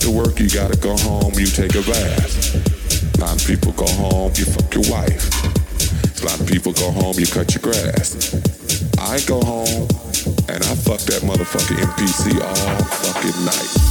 after work, you gotta go home, you take a bath. A lot of people go home, you fuck your wife. A lot of people go home, you cut your grass. I go home, and I fuck that motherfucker NPC all fucking night.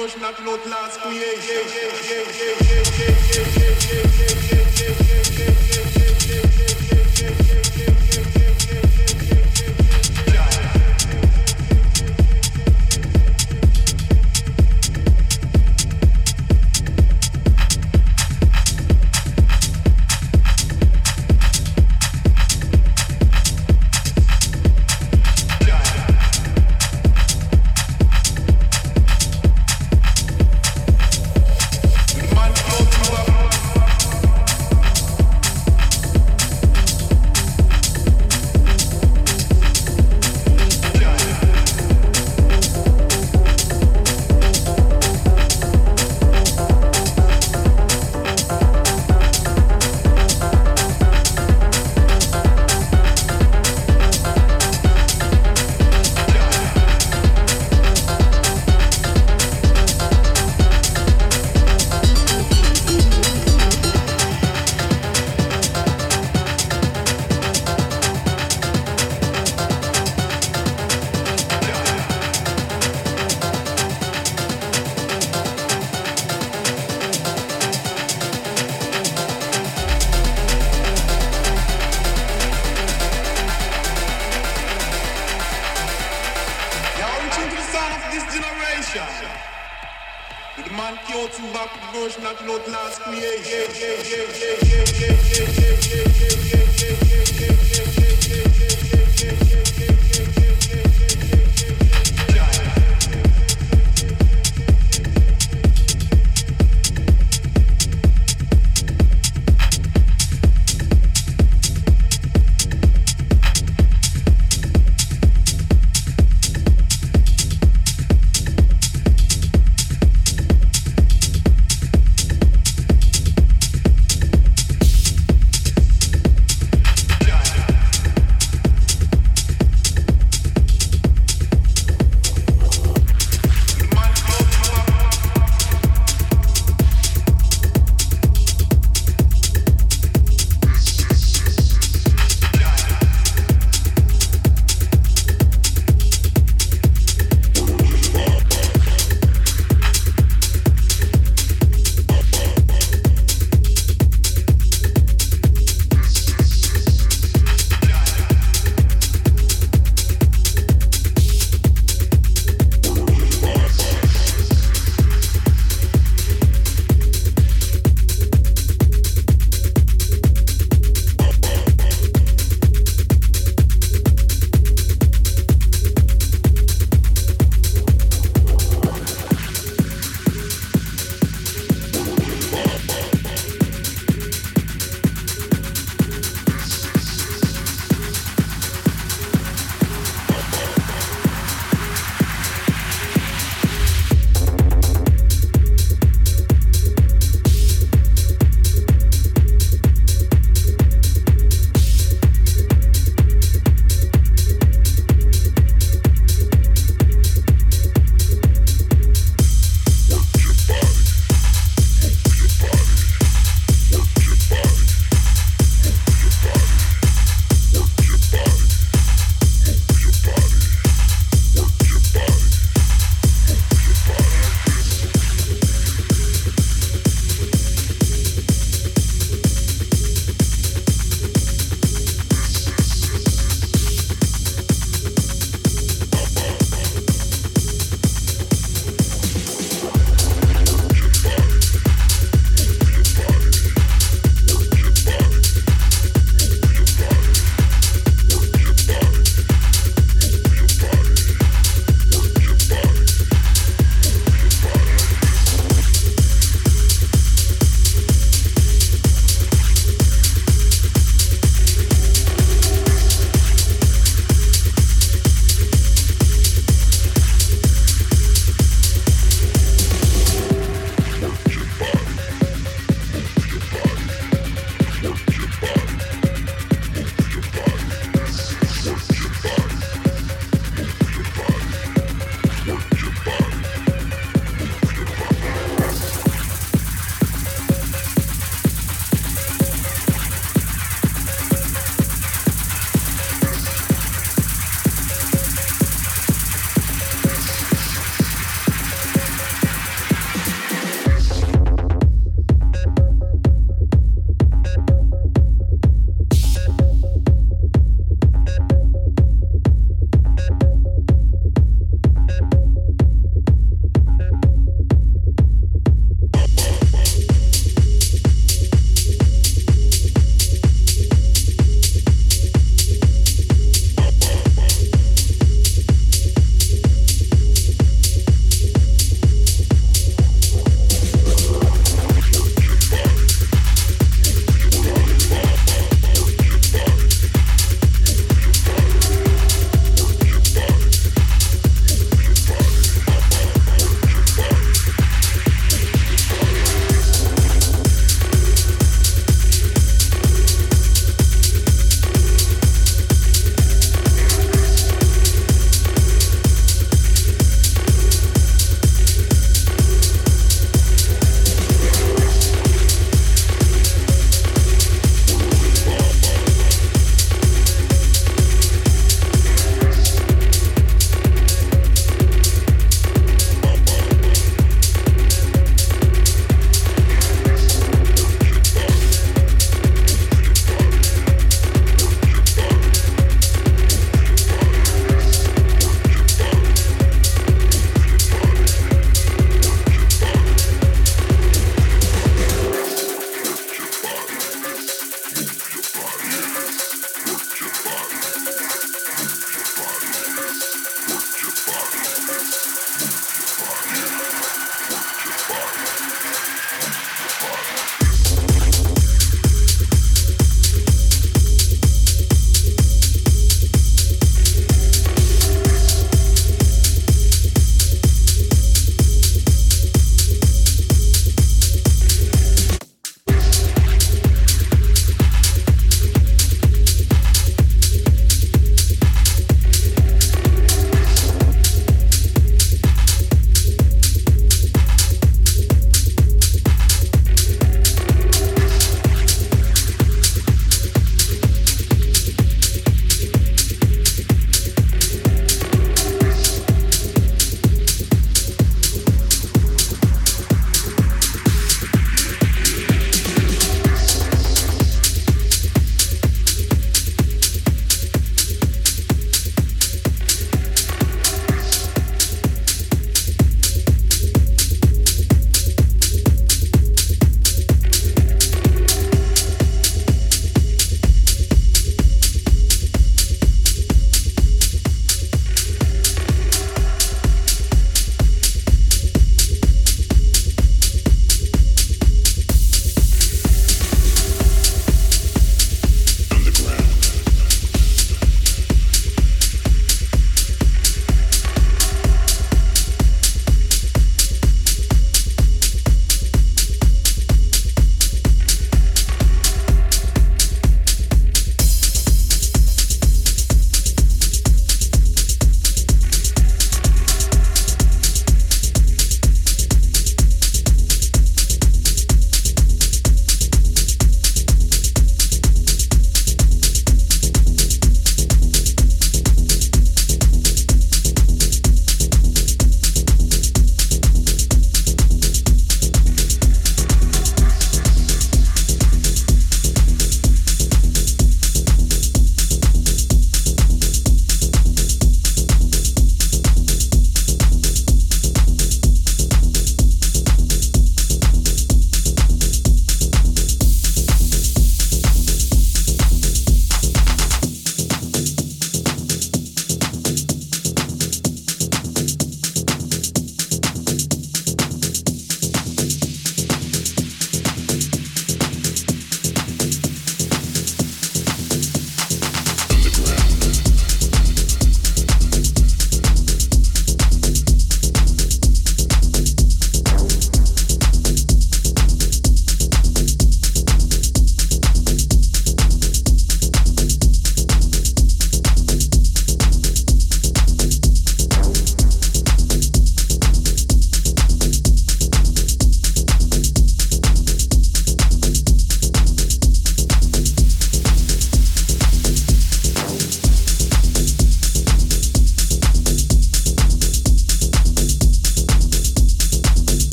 noś na plot last creation.